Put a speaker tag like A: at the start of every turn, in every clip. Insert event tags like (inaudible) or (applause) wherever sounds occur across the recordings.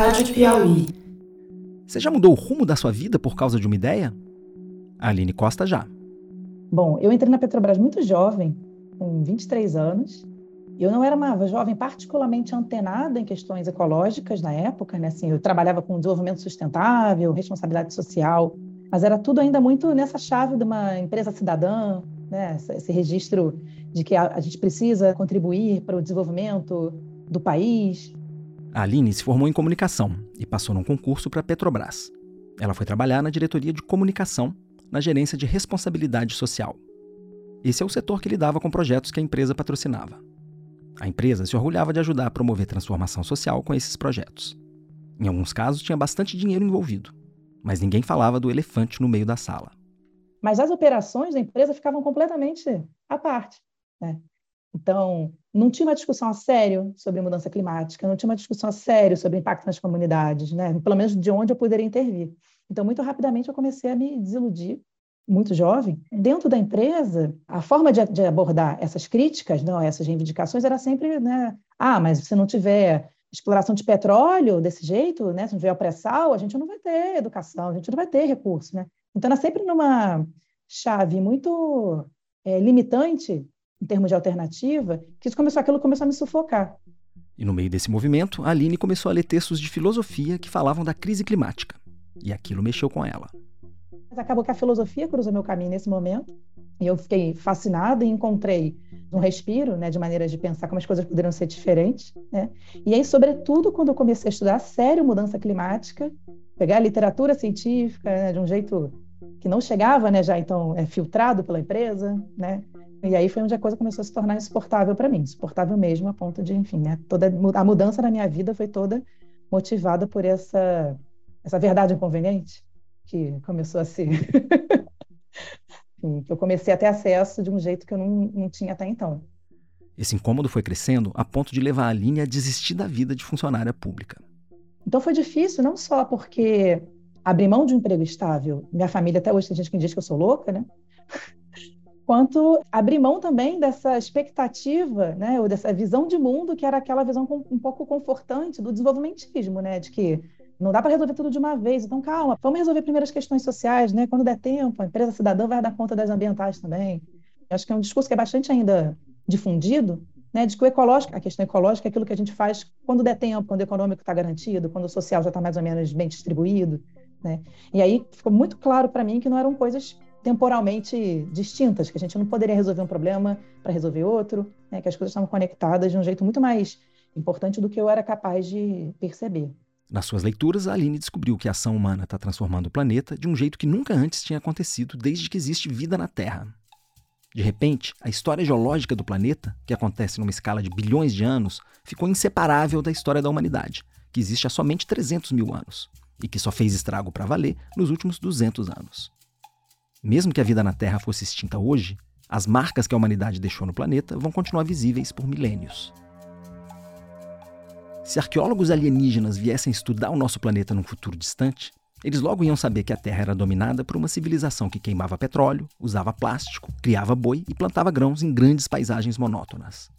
A: Rádio Piauí.
B: Você já mudou o rumo da sua vida por causa de uma ideia? A Aline Costa já.
C: Bom, eu entrei na Petrobras muito jovem, com 23 anos. Eu não era uma jovem particularmente antenada em questões ecológicas na época, né? Assim, eu trabalhava com desenvolvimento sustentável, responsabilidade social, mas era tudo ainda muito nessa chave de uma empresa cidadã, né? Esse registro de que a, gente precisa contribuir para o desenvolvimento do país.
B: A Aline se formou em comunicação e passou num concurso para a Petrobras. Ela foi trabalhar na diretoria de comunicação, na gerência de responsabilidade social. Esse é o setor que lidava com projetos que a empresa patrocinava. A empresa se orgulhava de ajudar a promover transformação social com esses projetos. Em alguns casos, tinha bastante dinheiro envolvido, mas ninguém falava do elefante no meio da sala.
C: Mas as operações da empresa ficavam completamente à parte. Né? Então, não tinha uma discussão a sério sobre mudança climática, não tinha uma discussão a sério sobre impacto nas comunidades, né? pelo menos de onde eu poderia intervir. Então, muito rapidamente, eu comecei a me desiludir, muito jovem. Dentro da empresa, a forma de, de abordar essas críticas, não, essas reivindicações, era sempre, né? ah, mas se não tiver exploração de petróleo desse jeito, né? se não tiver o pré-sal, a gente não vai ter educação, a gente não vai ter recurso. Né? Então, era sempre numa chave muito é, limitante em termos de alternativa, que isso começou, aquilo começou a me sufocar.
B: E no meio desse movimento, a Aline começou a ler textos de filosofia que falavam da crise climática. E aquilo mexeu com ela.
C: Mas acabou que a filosofia cruzou meu caminho nesse momento. E eu fiquei fascinada e encontrei um respiro, né, de maneiras de pensar como as coisas poderiam ser diferentes, né? E aí, sobretudo, quando eu comecei a estudar a sério mudança climática, pegar a literatura científica né, de um jeito que não chegava, né, já então é filtrado pela empresa, né? E aí foi onde a coisa começou a se tornar insuportável para mim, insuportável mesmo, a ponto de, enfim, né, toda a mudança na minha vida foi toda motivada por essa essa verdade inconveniente que começou a ser (laughs) que eu comecei a ter acesso de um jeito que eu não, não tinha até então.
B: Esse incômodo foi crescendo a ponto de levar a Aline a desistir da vida de funcionária pública.
C: Então foi difícil, não só porque abrir mão de um emprego estável, minha família até hoje tem gente que diz que eu sou louca, né? Quanto abrir mão também dessa expectativa, né, ou dessa visão de mundo que era aquela visão um pouco confortante do desenvolvimentismo, né, de que não dá para resolver tudo de uma vez, então calma, vamos resolver primeiro as questões sociais, né, quando der tempo, a empresa cidadã vai dar conta das ambientais também. Acho que é um discurso que é bastante ainda difundido, né, de que o ecológico, a questão ecológica é aquilo que a gente faz quando der tempo, quando o econômico está garantido, quando o social já está mais ou menos bem distribuído, né? E aí ficou muito claro para mim que não eram coisas temporalmente distintas, que a gente não poderia resolver um problema para resolver outro, né? que as coisas estavam conectadas de um jeito muito mais importante do que eu era capaz de perceber.
B: Nas suas leituras, a Aline descobriu que a ação humana está transformando o planeta de um jeito que nunca antes tinha acontecido desde que existe vida na Terra. De repente, a história geológica do planeta, que acontece numa escala de bilhões de anos, ficou inseparável da história da humanidade, que existe há somente 300 mil anos, e que só fez estrago para valer nos últimos 200 anos. Mesmo que a vida na Terra fosse extinta hoje, as marcas que a humanidade deixou no planeta vão continuar visíveis por milênios. Se arqueólogos alienígenas viessem estudar o nosso planeta num futuro distante, eles logo iam saber que a Terra era dominada por uma civilização que queimava petróleo, usava plástico, criava boi e plantava grãos em grandes paisagens monótonas.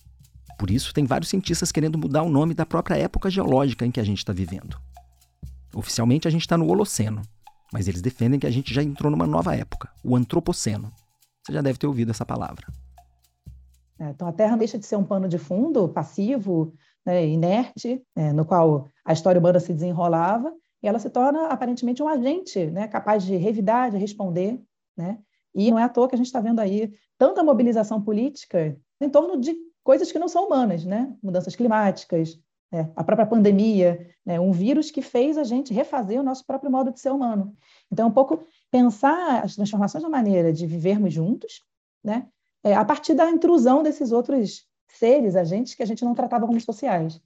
B: Por isso, tem vários cientistas querendo mudar o nome da própria época geológica em que a gente está vivendo. Oficialmente, a gente está no Holoceno, mas eles defendem que a gente já entrou numa nova época, o Antropoceno. Você já deve ter ouvido essa palavra.
C: É, então, a Terra deixa de ser um pano de fundo passivo, né, inerte, é, no qual a história humana se desenrolava, e ela se torna aparentemente um agente né, capaz de revidar, de responder. Né? E não é à toa que a gente está vendo aí tanta mobilização política em torno de coisas que não são humanas, né? mudanças climáticas, é, a própria pandemia, né, um vírus que fez a gente refazer o nosso próprio modo de ser humano. Então, um pouco pensar as transformações da maneira de vivermos juntos, né, é, a partir da intrusão desses outros seres, agentes que a gente não tratava como sociais.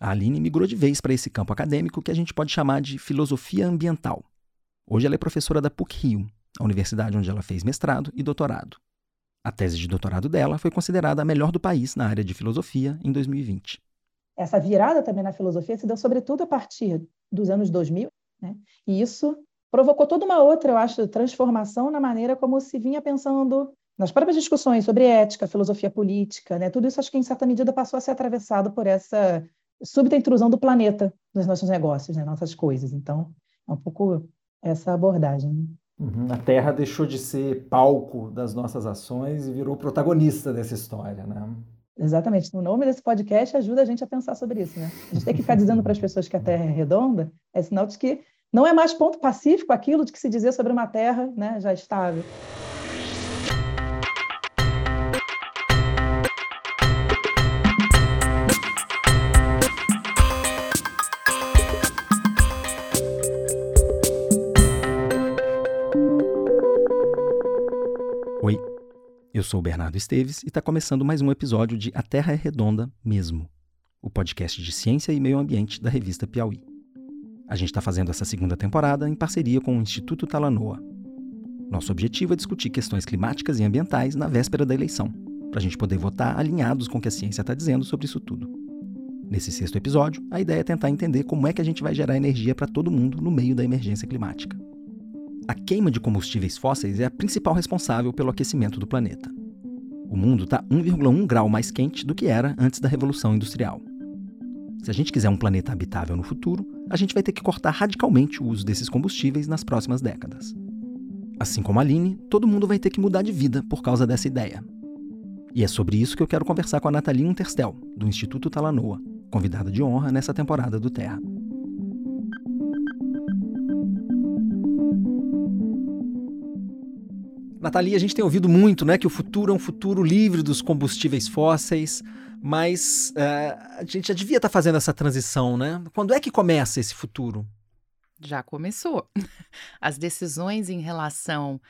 B: A Aline migrou de vez para esse campo acadêmico que a gente pode chamar de filosofia ambiental. Hoje ela é professora da PUC-Rio, a universidade onde ela fez mestrado e doutorado. A tese de doutorado dela foi considerada a melhor do país na área de filosofia em 2020
C: essa virada também na filosofia se deu sobretudo a partir dos anos 2000, né? e isso provocou toda uma outra, eu acho, transformação na maneira como se vinha pensando nas próprias discussões sobre ética, filosofia política, né? tudo isso acho que em certa medida passou a ser atravessado por essa súbita intrusão do planeta nos nossos negócios, nas nossas coisas. Então, é um pouco essa abordagem. Né?
B: Uhum. A Terra deixou de ser palco das nossas ações e virou protagonista dessa história, né?
C: Exatamente. O nome desse podcast ajuda a gente a pensar sobre isso, né? A gente tem que ficar dizendo para as pessoas que a Terra é redonda, é sinal de que não é mais ponto pacífico aquilo de que se dizia sobre uma Terra né, já estável.
B: Sou o Bernardo Esteves e está começando mais um episódio de A Terra é Redonda Mesmo, o podcast de ciência e meio ambiente da revista Piauí. A gente está fazendo essa segunda temporada em parceria com o Instituto Talanoa. Nosso objetivo é discutir questões climáticas e ambientais na véspera da eleição, para a gente poder votar alinhados com o que a ciência está dizendo sobre isso tudo. Nesse sexto episódio, a ideia é tentar entender como é que a gente vai gerar energia para todo mundo no meio da emergência climática. A queima de combustíveis fósseis é a principal responsável pelo aquecimento do planeta. O mundo está 1,1 grau mais quente do que era antes da Revolução Industrial. Se a gente quiser um planeta habitável no futuro, a gente vai ter que cortar radicalmente o uso desses combustíveis nas próximas décadas. Assim como a Aline, todo mundo vai ter que mudar de vida por causa dessa ideia. E é sobre isso que eu quero conversar com a Nathalie Unterstel, do Instituto Talanoa, convidada de honra nessa temporada do Terra. Nathalie, a gente tem ouvido muito né, que o futuro é um futuro livre dos combustíveis fósseis, mas uh, a gente já devia estar tá fazendo essa transição, né? Quando é que começa esse futuro?
A: Já começou. (laughs) As decisões em relação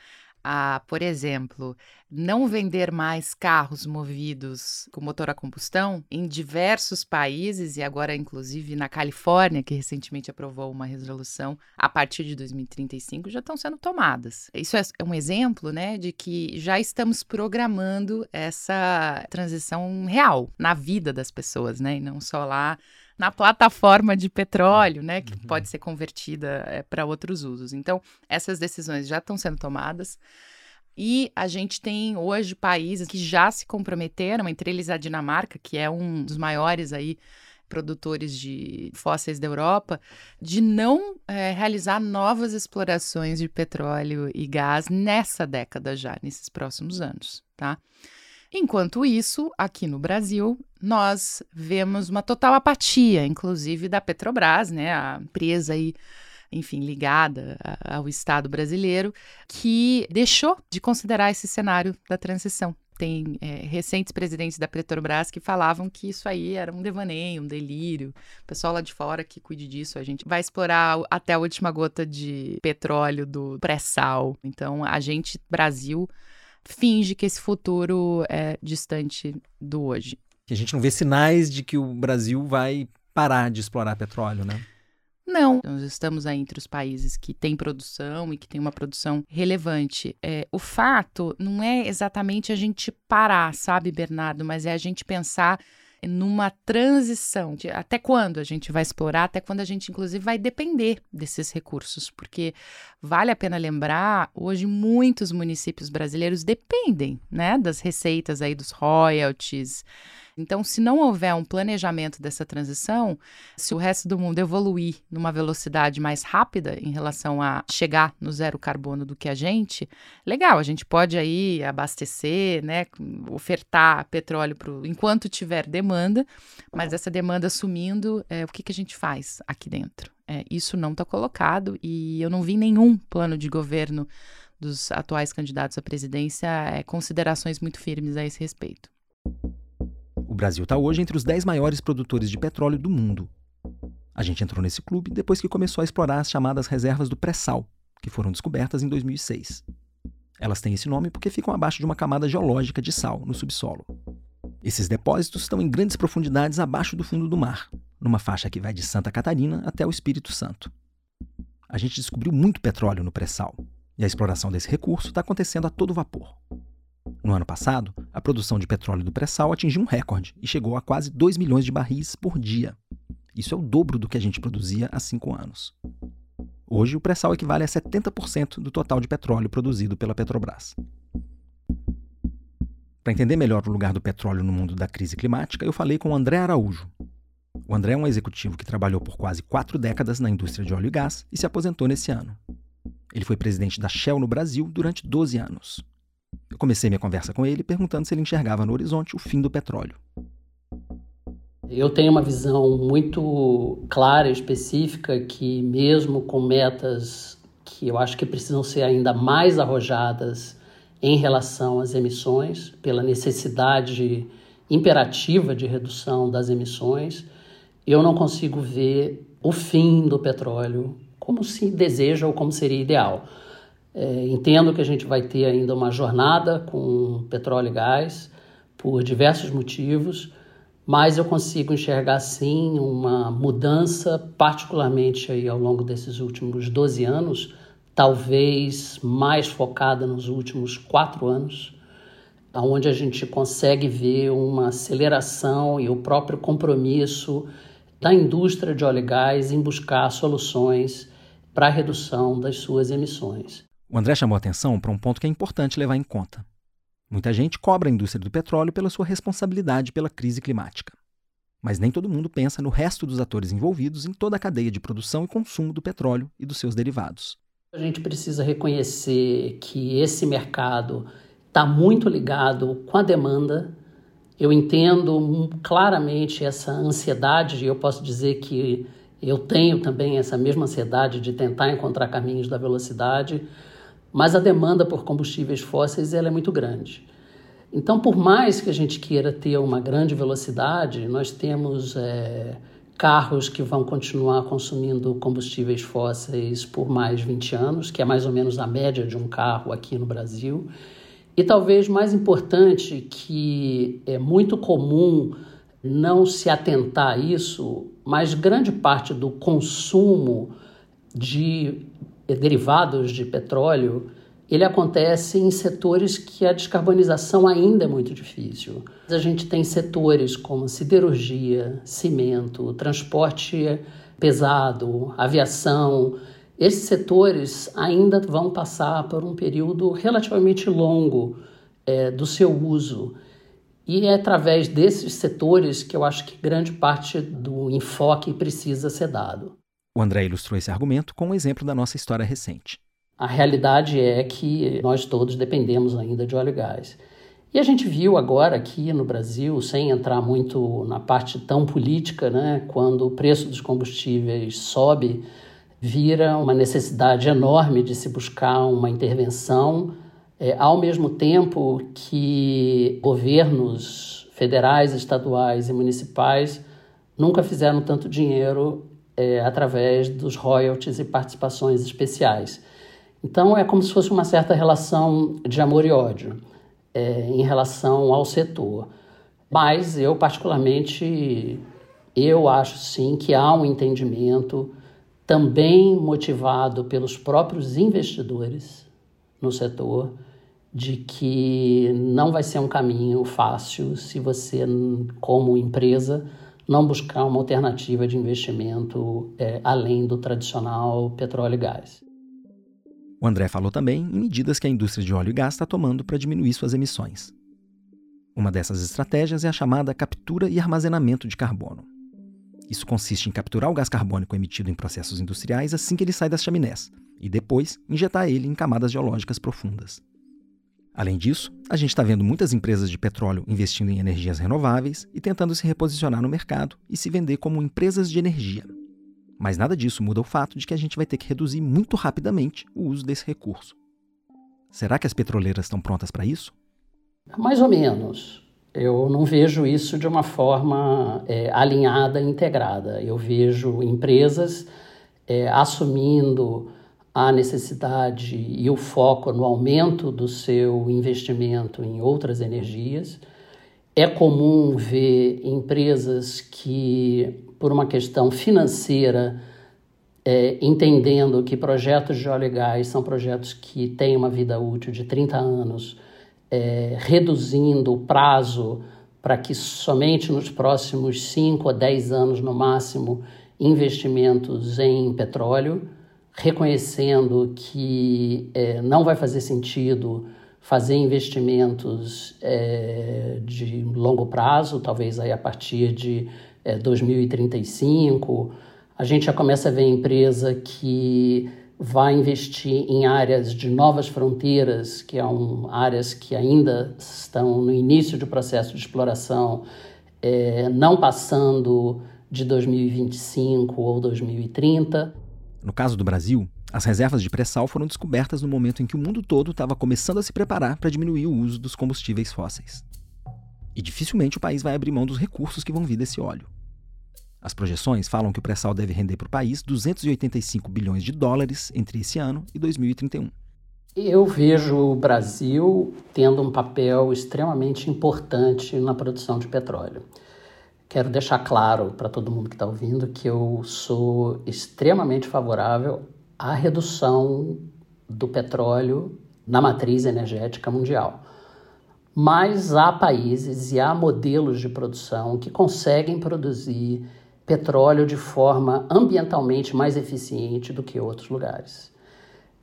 A: a, por exemplo, não vender mais carros movidos com motor a combustão em diversos países e agora inclusive na Califórnia, que recentemente aprovou uma resolução a partir de 2035 já estão sendo tomadas. Isso é, é um exemplo, né, de que já estamos programando essa transição real na vida das pessoas, né, e não só lá na plataforma de petróleo, né, que uhum. pode ser convertida é, para outros usos. Então, essas decisões já estão sendo tomadas. E a gente tem hoje países que já se comprometeram, entre eles a Dinamarca, que é um dos maiores aí produtores de fósseis da Europa, de não é, realizar novas explorações de petróleo e gás nessa década já, nesses próximos anos, tá? Enquanto isso, aqui no Brasil, nós vemos uma total apatia, inclusive da Petrobras, né, a empresa aí enfim, ligada ao Estado brasileiro, que deixou de considerar esse cenário da transição. Tem é, recentes presidentes da Petrobras que falavam que isso aí era um devaneio, um delírio. Pessoal lá de fora que cuide disso, a gente vai explorar até a última gota de petróleo do pré-sal. Então, a gente, Brasil, finge que esse futuro é distante do hoje.
B: Que a gente não vê sinais de que o Brasil vai parar de explorar petróleo, né?
A: Não, nós estamos aí entre os países que têm produção e que tem uma produção relevante. É, o fato não é exatamente a gente parar, sabe, Bernardo, mas é a gente pensar numa transição. De até quando a gente vai explorar, até quando a gente, inclusive, vai depender desses recursos, porque vale a pena lembrar, hoje muitos municípios brasileiros dependem né, das receitas aí dos royalties. Então, se não houver um planejamento dessa transição, se o resto do mundo evoluir numa velocidade mais rápida em relação a chegar no zero carbono do que a gente, legal, a gente pode aí abastecer, né, ofertar petróleo pro, enquanto tiver demanda, mas essa demanda sumindo, é, o que, que a gente faz aqui dentro? É, isso não está colocado e eu não vi nenhum plano de governo dos atuais candidatos à presidência é, considerações muito firmes a esse respeito.
B: Brasil está hoje entre os 10 maiores produtores de petróleo do mundo. A gente entrou nesse clube depois que começou a explorar as chamadas reservas do pré-sal, que foram descobertas em 2006. Elas têm esse nome porque ficam abaixo de uma camada geológica de sal no subsolo. Esses depósitos estão em grandes profundidades abaixo do fundo do mar, numa faixa que vai de Santa Catarina até o Espírito Santo. A gente descobriu muito petróleo no pré-sal, e a exploração desse recurso está acontecendo a todo vapor. No ano passado, a produção de petróleo do pré-sal atingiu um recorde e chegou a quase 2 milhões de barris por dia. Isso é o dobro do que a gente produzia há cinco anos. Hoje, o pré-sal equivale a 70% do total de petróleo produzido pela Petrobras. Para entender melhor o lugar do petróleo no mundo da crise climática, eu falei com André Araújo. O André é um executivo que trabalhou por quase quatro décadas na indústria de óleo e gás e se aposentou nesse ano. Ele foi presidente da Shell no Brasil durante 12 anos. Eu comecei minha conversa com ele perguntando se ele enxergava no horizonte o fim do petróleo.
D: Eu tenho uma visão muito clara e específica que, mesmo com metas que eu acho que precisam ser ainda mais arrojadas em relação às emissões, pela necessidade imperativa de redução das emissões, eu não consigo ver o fim do petróleo como se deseja ou como seria ideal. É, entendo que a gente vai ter ainda uma jornada com petróleo e gás por diversos motivos mas eu consigo enxergar sim uma mudança, particularmente aí ao longo desses últimos 12 anos, talvez mais focada nos últimos quatro anos, onde a gente consegue ver uma aceleração e o próprio compromisso da indústria de óleo e gás em buscar soluções para a redução das suas emissões.
B: O André chamou atenção para um ponto que é importante levar em conta. Muita gente cobra a indústria do petróleo pela sua responsabilidade pela crise climática. Mas nem todo mundo pensa no resto dos atores envolvidos em toda a cadeia de produção e consumo do petróleo e dos seus derivados.
D: A gente precisa reconhecer que esse mercado está muito ligado com a demanda. Eu entendo claramente essa ansiedade, e eu posso dizer que eu tenho também essa mesma ansiedade de tentar encontrar caminhos da velocidade mas a demanda por combustíveis fósseis ela é muito grande. Então, por mais que a gente queira ter uma grande velocidade, nós temos é, carros que vão continuar consumindo combustíveis fósseis por mais 20 anos, que é mais ou menos a média de um carro aqui no Brasil. E talvez mais importante, que é muito comum não se atentar a isso, mas grande parte do consumo de derivados de petróleo, ele acontece em setores que a descarbonização ainda é muito difícil. A gente tem setores como siderurgia, cimento, transporte pesado, aviação. Esses setores ainda vão passar por um período relativamente longo é, do seu uso. E é através desses setores que eu acho que grande parte do enfoque precisa ser dado.
B: O André ilustrou esse argumento com um exemplo da nossa história recente.
D: A realidade é que nós todos dependemos ainda de óleo e gás. E a gente viu agora aqui no Brasil, sem entrar muito na parte tão política, né, quando o preço dos combustíveis sobe, vira uma necessidade enorme de se buscar uma intervenção, é, ao mesmo tempo que governos federais, estaduais e municipais nunca fizeram tanto dinheiro é, através dos royalties e participações especiais. Então é como se fosse uma certa relação de amor e ódio é, em relação ao setor. Mas eu particularmente eu acho sim que há um entendimento também motivado pelos próprios investidores no setor de que não vai ser um caminho fácil se você como empresa não buscar uma alternativa de investimento é, além do tradicional petróleo e gás.
B: O André falou também em medidas que a indústria de óleo e gás está tomando para diminuir suas emissões. Uma dessas estratégias é a chamada captura e armazenamento de carbono. Isso consiste em capturar o gás carbônico emitido em processos industriais assim que ele sai das chaminés e depois injetar ele em camadas geológicas profundas. Além disso, a gente está vendo muitas empresas de petróleo investindo em energias renováveis e tentando se reposicionar no mercado e se vender como empresas de energia. Mas nada disso muda o fato de que a gente vai ter que reduzir muito rapidamente o uso desse recurso. Será que as petroleiras estão prontas para isso?
D: Mais ou menos. Eu não vejo isso de uma forma é, alinhada e integrada. Eu vejo empresas é, assumindo a necessidade e o foco no aumento do seu investimento em outras energias. É comum ver empresas que, por uma questão financeira, é, entendendo que projetos de óleo e gás são projetos que têm uma vida útil de 30 anos, é, reduzindo o prazo para que somente nos próximos 5 a 10 anos, no máximo, investimentos em petróleo reconhecendo que é, não vai fazer sentido fazer investimentos é, de longo prazo, talvez aí a partir de é, 2035. A gente já começa a ver empresa que vai investir em áreas de novas fronteiras, que são é áreas que ainda estão no início do processo de exploração, é, não passando de 2025 ou 2030.
B: No caso do Brasil, as reservas de pré-sal foram descobertas no momento em que o mundo todo estava começando a se preparar para diminuir o uso dos combustíveis fósseis. E dificilmente o país vai abrir mão dos recursos que vão vir desse óleo. As projeções falam que o pré-sal deve render para o país 285 bilhões de dólares entre esse ano e 2031.
D: Eu vejo o Brasil tendo um papel extremamente importante na produção de petróleo. Quero deixar claro para todo mundo que está ouvindo que eu sou extremamente favorável à redução do petróleo na matriz energética mundial. Mas há países e há modelos de produção que conseguem produzir petróleo de forma ambientalmente mais eficiente do que outros lugares.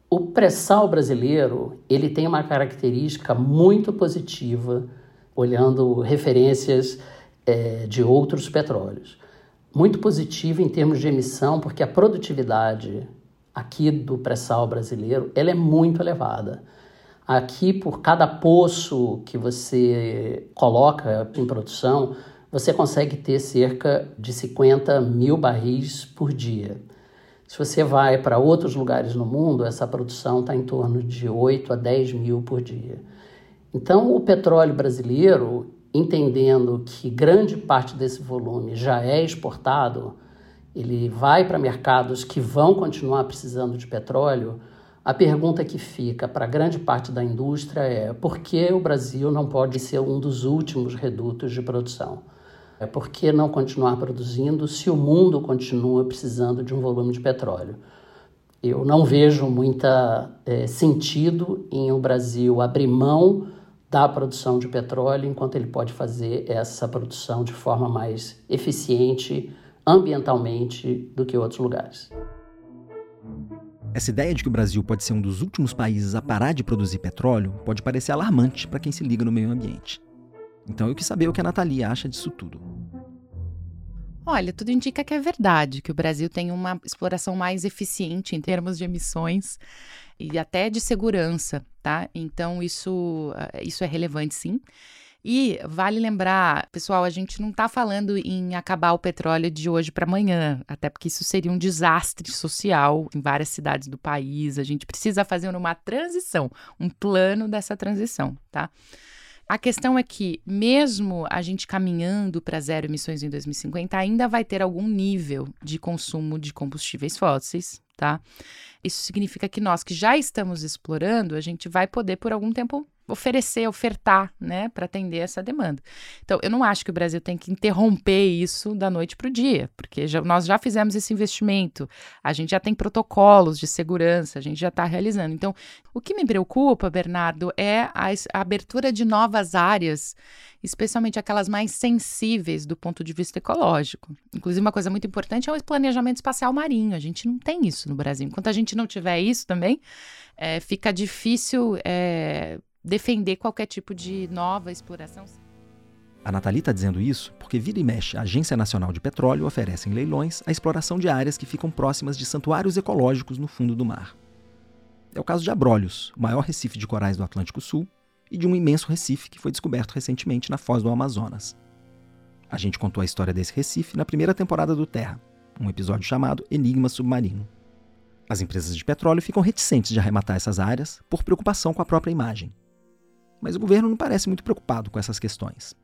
D: O pré-sal brasileiro ele tem uma característica muito positiva, olhando referências é, de outros petróleos. Muito positiva em termos de emissão, porque a produtividade aqui do pré-sal brasileiro ela é muito elevada. Aqui, por cada poço que você coloca em produção, você consegue ter cerca de 50 mil barris por dia. Se você vai para outros lugares no mundo, essa produção está em torno de 8 a 10 mil por dia. Então, o petróleo brasileiro, entendendo que grande parte desse volume já é exportado, ele vai para mercados que vão continuar precisando de petróleo. A pergunta que fica para grande parte da indústria é por que o Brasil não pode ser um dos últimos redutos de produção? É por que não continuar produzindo se o mundo continua precisando de um volume de petróleo? Eu não vejo muita é, sentido em o Brasil abrir mão da produção de petróleo enquanto ele pode fazer essa produção de forma mais eficiente ambientalmente do que outros lugares.
B: Essa ideia de que o Brasil pode ser um dos últimos países a parar de produzir petróleo pode parecer alarmante para quem se liga no meio ambiente. Então eu quis saber o que a Nathalie acha disso tudo.
A: Olha, tudo indica que é verdade, que o Brasil tem uma exploração mais eficiente em termos de emissões e até de segurança, tá? Então isso, eh, isso é relevante sim. E vale lembrar, pessoal, a gente não está falando em acabar o petróleo de hoje para amanhã, até porque isso seria um desastre social em várias cidades do país. A gente precisa fazer uma transição, um plano dessa transição, tá? A questão é que, mesmo a gente caminhando para zero emissões em 2050, ainda vai ter algum nível de consumo de combustíveis fósseis, tá? Isso significa que nós que já estamos explorando, a gente vai poder por algum tempo oferecer, ofertar, né, para atender essa demanda. Então, eu não acho que o Brasil tem que interromper isso da noite para o dia, porque já, nós já fizemos esse investimento, a gente já tem protocolos de segurança, a gente já está realizando. Então, o que me preocupa, Bernardo, é a, a abertura de novas áreas, especialmente aquelas mais sensíveis do ponto de vista ecológico. Inclusive, uma coisa muito importante é o planejamento espacial marinho. A gente não tem isso no Brasil. Enquanto a gente não tiver isso também, é, fica difícil. É, defender qualquer tipo de nova exploração.
B: A Nathalie está dizendo isso porque vira e mexe, a Agência Nacional de Petróleo oferece em leilões a exploração de áreas que ficam próximas de santuários ecológicos no fundo do mar. É o caso de Abrolhos, o maior recife de corais do Atlântico Sul, e de um imenso recife que foi descoberto recentemente na foz do Amazonas. A gente contou a história desse recife na primeira temporada do Terra, um episódio chamado Enigma Submarino. As empresas de petróleo ficam reticentes de arrematar essas áreas por preocupação com a própria imagem mas o governo não parece muito preocupado com essas questões.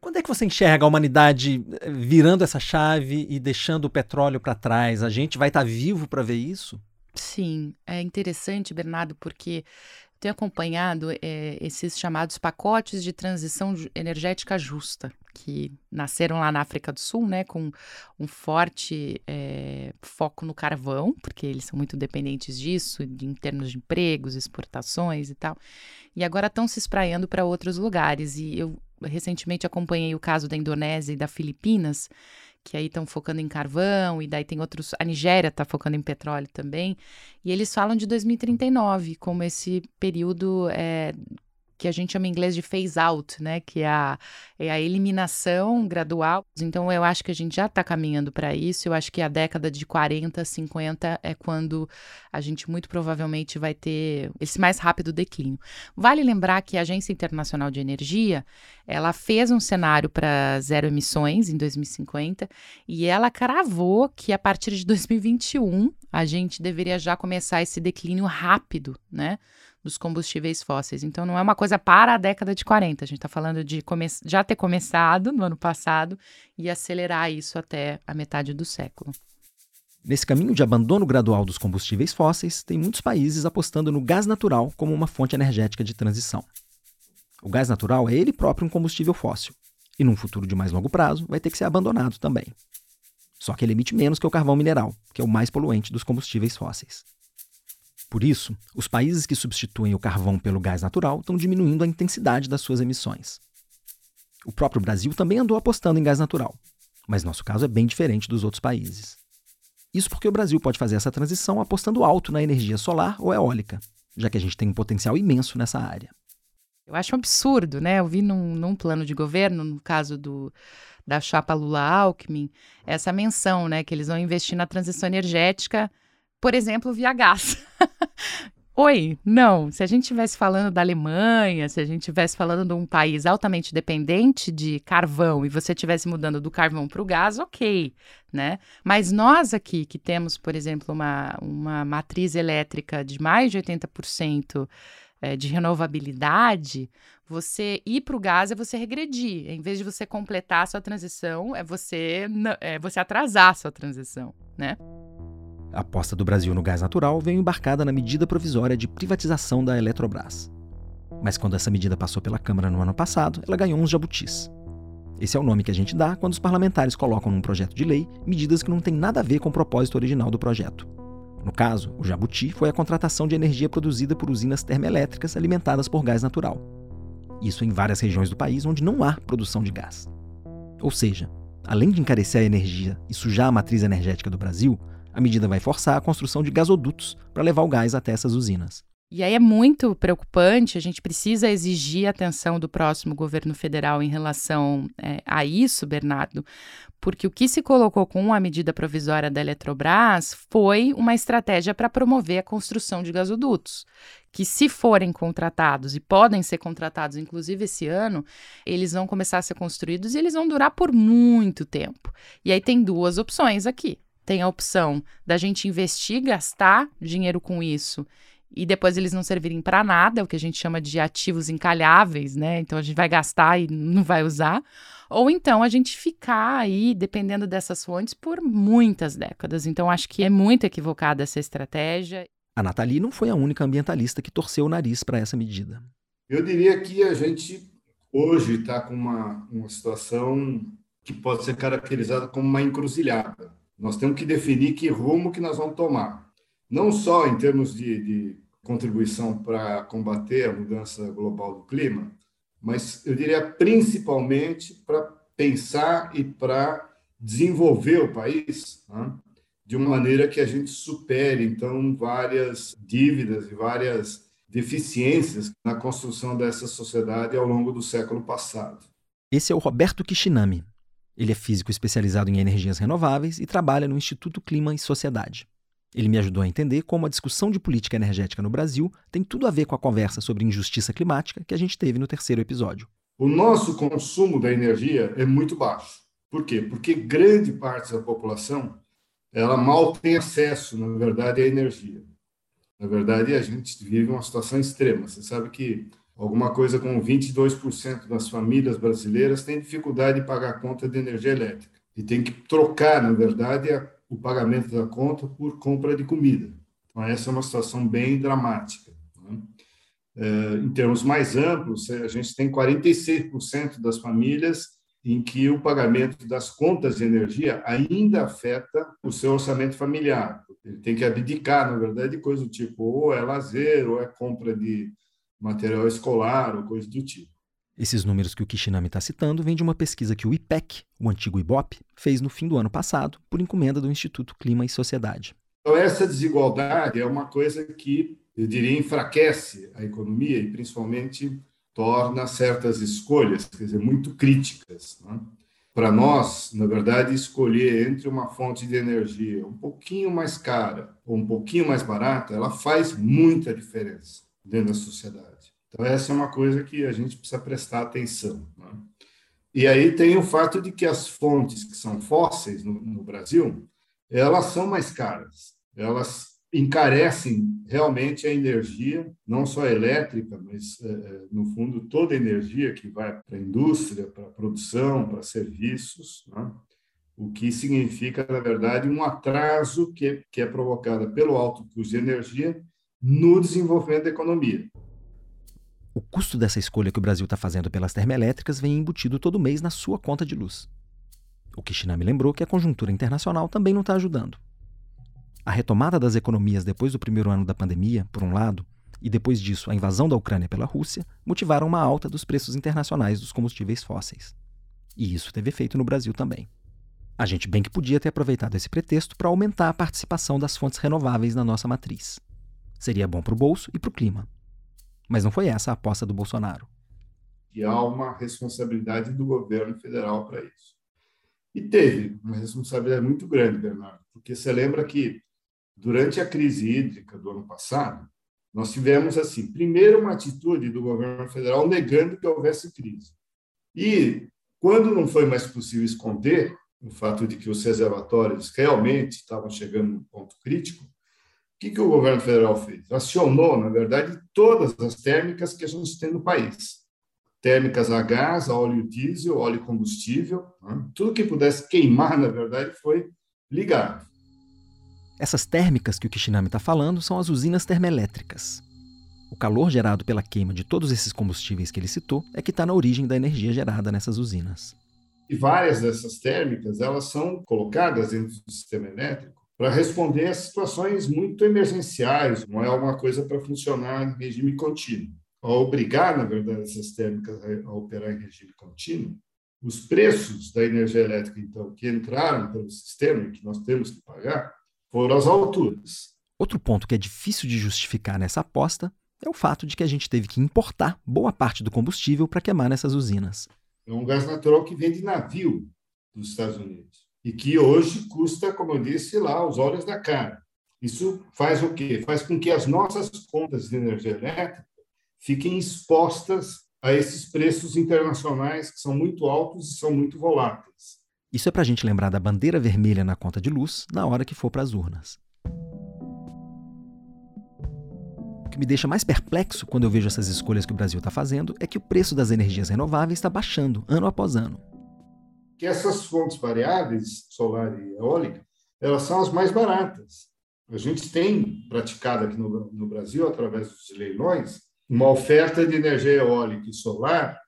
E: Quando é que você enxerga a humanidade eh, virando essa chave e deixando o petróleo para trás? A gente vai estar tá vivo para ver isso?
A: Sim, é interessante, Bernardo, porque tenho acompanhado é, esses chamados pacotes de transição energética justa, que nasceram lá na África do Sul, né, com um forte é, foco no carvão, porque eles são muito dependentes disso, de, em termos de empregos, exportações e tal. E agora estão se espraiando para outros lugares. E eu recentemente acompanhei o caso da Indonésia e da Filipinas, que aí estão focando em carvão, e daí tem outros. A Nigéria está focando em petróleo também. E eles falam de 2039 como esse período é, que a gente chama em inglês de phase out, né? Que é a, é a eliminação gradual. Então, eu acho que a gente já está caminhando para isso. Eu acho que a década de 40, 50 é quando a gente muito provavelmente vai ter esse mais rápido declínio. Vale lembrar que a Agência Internacional de Energia ela fez um cenário para zero emissões em 2050 e ela cravou que a partir de 2021 a gente deveria já começar esse declínio rápido, né? Dos combustíveis fósseis. Então, não é uma coisa para a década de 40. A gente está falando de já ter começado no ano passado e acelerar isso até a metade do século.
B: Nesse caminho de abandono gradual dos combustíveis fósseis, tem muitos países apostando no gás natural como uma fonte energética de transição. O gás natural é ele próprio um combustível fóssil, e num futuro de mais longo prazo vai ter que ser abandonado também. Só que ele emite menos que o carvão mineral, que é o mais poluente dos combustíveis fósseis. Por isso, os países que substituem o carvão pelo gás natural estão diminuindo a intensidade das suas emissões. O próprio Brasil também andou apostando em gás natural, mas nosso caso é bem diferente dos outros países. Isso porque o Brasil pode fazer essa transição apostando alto na energia solar ou eólica, já que a gente tem um potencial imenso nessa área.
A: Eu acho um absurdo, né? Eu vi num, num plano de governo, no caso do, da chapa Lula-Alckmin, essa menção, né? Que eles vão investir na transição energética, por exemplo, via gás. (laughs) Oi, não. Se a gente estivesse falando da Alemanha, se a gente estivesse falando de um país altamente dependente de carvão e você estivesse mudando do carvão para o gás, ok, né? Mas nós aqui, que temos, por exemplo, uma, uma matriz elétrica de mais de 80% é, de renovabilidade, você ir para o gás é você regredir. Em vez de você completar a sua transição, é você, é você atrasar a sua transição, né?
B: A aposta do Brasil no gás natural veio embarcada na medida provisória de privatização da Eletrobras. Mas quando essa medida passou pela Câmara no ano passado, ela ganhou uns jabutis. Esse é o nome que a gente dá quando os parlamentares colocam num projeto de lei medidas que não têm nada a ver com o propósito original do projeto. No caso, o jabuti foi a contratação de energia produzida por usinas termoelétricas alimentadas por gás natural. Isso em várias regiões do país onde não há produção de gás. Ou seja, além de encarecer a energia e sujar a matriz energética do Brasil, a medida vai forçar a construção de gasodutos para levar o gás até essas usinas.
A: E aí é muito preocupante, a gente precisa exigir atenção do próximo governo federal em relação é, a isso, Bernardo, porque o que se colocou com a medida provisória da Eletrobras foi uma estratégia para promover a construção de gasodutos, que se forem contratados, e podem ser contratados inclusive esse ano, eles vão começar a ser construídos e eles vão durar por muito tempo. E aí tem duas opções aqui. Tem a opção da gente investir, gastar dinheiro com isso e depois eles não servirem para nada, é o que a gente chama de ativos encalháveis, né? Então a gente vai gastar e não vai usar. Ou então a gente ficar aí dependendo dessas fontes por muitas décadas. Então acho que é muito equivocada essa estratégia.
B: A Nathalie não foi a única ambientalista que torceu o nariz para essa medida.
F: Eu diria que a gente hoje está com uma, uma situação que pode ser caracterizada como uma encruzilhada. Nós temos que definir que rumo que nós vamos tomar não só em termos de, de contribuição para combater a mudança global do clima, mas eu diria principalmente para pensar e para desenvolver o país né, de uma maneira que a gente supere, então, várias dívidas e várias deficiências na construção dessa sociedade ao longo do século passado.
B: Esse é o Roberto Kishinami. Ele é físico especializado em energias renováveis e trabalha no Instituto Clima e Sociedade. Ele me ajudou a entender como a discussão de política energética no Brasil tem tudo a ver com a conversa sobre injustiça climática que a gente teve no terceiro episódio.
F: O nosso consumo da energia é muito baixo. Por quê? Porque grande parte da população ela mal tem acesso, na verdade, à energia. Na verdade, a gente vive uma situação extrema. Você sabe que alguma coisa com 22% das famílias brasileiras tem dificuldade de pagar a conta de energia elétrica e tem que trocar, na verdade, a o pagamento da conta por compra de comida. Então, essa é uma situação bem dramática. Né? É, em termos mais amplos, a gente tem 46% das famílias em que o pagamento das contas de energia ainda afeta o seu orçamento familiar. Ele tem que abdicar, na verdade, de coisa do tipo, ou é lazer, ou é compra de material escolar, ou coisa do tipo.
B: Esses números que o Kishinami está citando vêm de uma pesquisa que o IPEC, o antigo IBOP, fez no fim do ano passado por encomenda do Instituto Clima e Sociedade.
F: Então, essa desigualdade é uma coisa que, eu diria, enfraquece a economia e, principalmente, torna certas escolhas, quer dizer, muito críticas. Né? Para nós, na verdade, escolher entre uma fonte de energia um pouquinho mais cara ou um pouquinho mais barata, ela faz muita diferença dentro da sociedade. Então, essa é uma coisa que a gente precisa prestar atenção. Né? E aí tem o fato de que as fontes que são fósseis no, no Brasil, elas são mais caras. Elas encarecem realmente a energia, não só elétrica, mas, é, é, no fundo, toda a energia que vai para a indústria, para a produção, para serviços, né? o que significa, na verdade, um atraso que é, que é provocado pelo alto custo de energia no desenvolvimento da economia.
B: O custo dessa escolha que o Brasil está fazendo pelas termoelétricas vem embutido todo mês na sua conta de luz. O Kishinami lembrou que a conjuntura internacional também não está ajudando. A retomada das economias depois do primeiro ano da pandemia, por um lado, e depois disso a invasão da Ucrânia pela Rússia, motivaram uma alta dos preços internacionais dos combustíveis fósseis. E isso teve efeito no Brasil também. A gente bem que podia ter aproveitado esse pretexto para aumentar a participação das fontes renováveis na nossa matriz. Seria bom para o bolso e para o clima. Mas não foi essa a aposta do Bolsonaro.
F: E há uma responsabilidade do governo federal para isso. E teve uma responsabilidade muito grande, Bernardo, porque você lembra que Durante a crise hídrica do ano passado, nós tivemos, assim, primeiro uma atitude do governo federal negando que houvesse crise. E, quando não foi mais possível esconder o fato de que os reservatórios realmente estavam chegando no ponto crítico, que, que o governo federal fez? Acionou, na verdade, todas as térmicas que a gente tem no país. Térmicas a gás, a óleo diesel, óleo combustível, né? tudo que pudesse queimar, na verdade, foi ligado.
B: Essas térmicas que o Kishinami está falando são as usinas termoelétricas. O calor gerado pela queima de todos esses combustíveis que ele citou é que está na origem da energia gerada nessas usinas.
F: E várias dessas térmicas elas são colocadas dentro do sistema elétrico para responder a situações muito emergenciais, não é uma coisa para funcionar em regime contínuo. Ao obrigar, na verdade, essas térmicas a operar em regime contínuo, os preços da energia elétrica, então, que entraram pelo sistema e que nós temos que pagar, foram as alturas.
B: Outro ponto que é difícil de justificar nessa aposta é o fato de que a gente teve que importar boa parte do combustível para queimar nessas usinas.
F: É um gás natural que vem de navio dos Estados Unidos e que hoje custa, como eu disse lá, os olhos da cara. Isso faz o quê? Faz com que as nossas contas de energia elétrica fiquem expostas a esses preços internacionais que são muito altos e são muito voláteis.
B: Isso é para a gente lembrar da bandeira vermelha na conta de luz na hora que for para as urnas. O que me deixa mais perplexo quando eu vejo essas escolhas que o Brasil está fazendo é que o preço das energias renováveis está baixando ano após ano.
F: Que essas fontes variáveis, solar e eólica, elas são as mais baratas. A gente tem praticado aqui no, no Brasil, através dos leilões, uma oferta de energia eólica e solar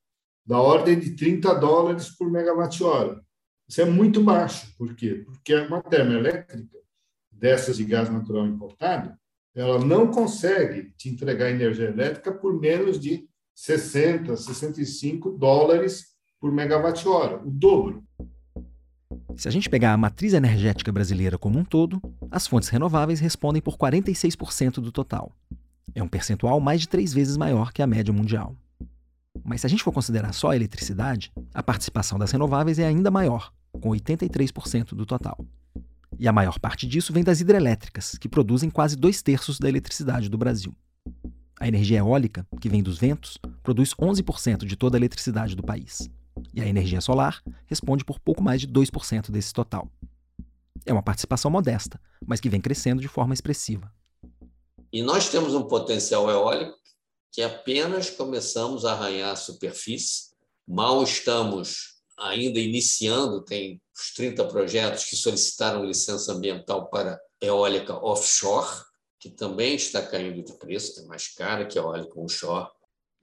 F: da ordem de 30 dólares por megawatt-hora. Isso é muito baixo. Por quê? Porque uma termoelétrica dessas de gás natural importado, ela não consegue te entregar energia elétrica por menos de 60, 65 dólares por megawatt-hora, o dobro.
B: Se a gente pegar a matriz energética brasileira como um todo, as fontes renováveis respondem por 46% do total. É um percentual mais de três vezes maior que a média mundial. Mas se a gente for considerar só a eletricidade, a participação das renováveis é ainda maior, com 83% do total. E a maior parte disso vem das hidrelétricas, que produzem quase dois terços da eletricidade do Brasil. A energia eólica, que vem dos ventos, produz 11% de toda a eletricidade do país. E a energia solar responde por pouco mais de 2% desse total. É uma participação modesta, mas que vem crescendo de forma expressiva.
G: E nós temos um potencial eólico que apenas começamos a arranhar a superfície, mal estamos ainda iniciando, tem os 30 projetos que solicitaram licença ambiental para eólica offshore, que também está caindo de preço, é mais cara que a eólica onshore.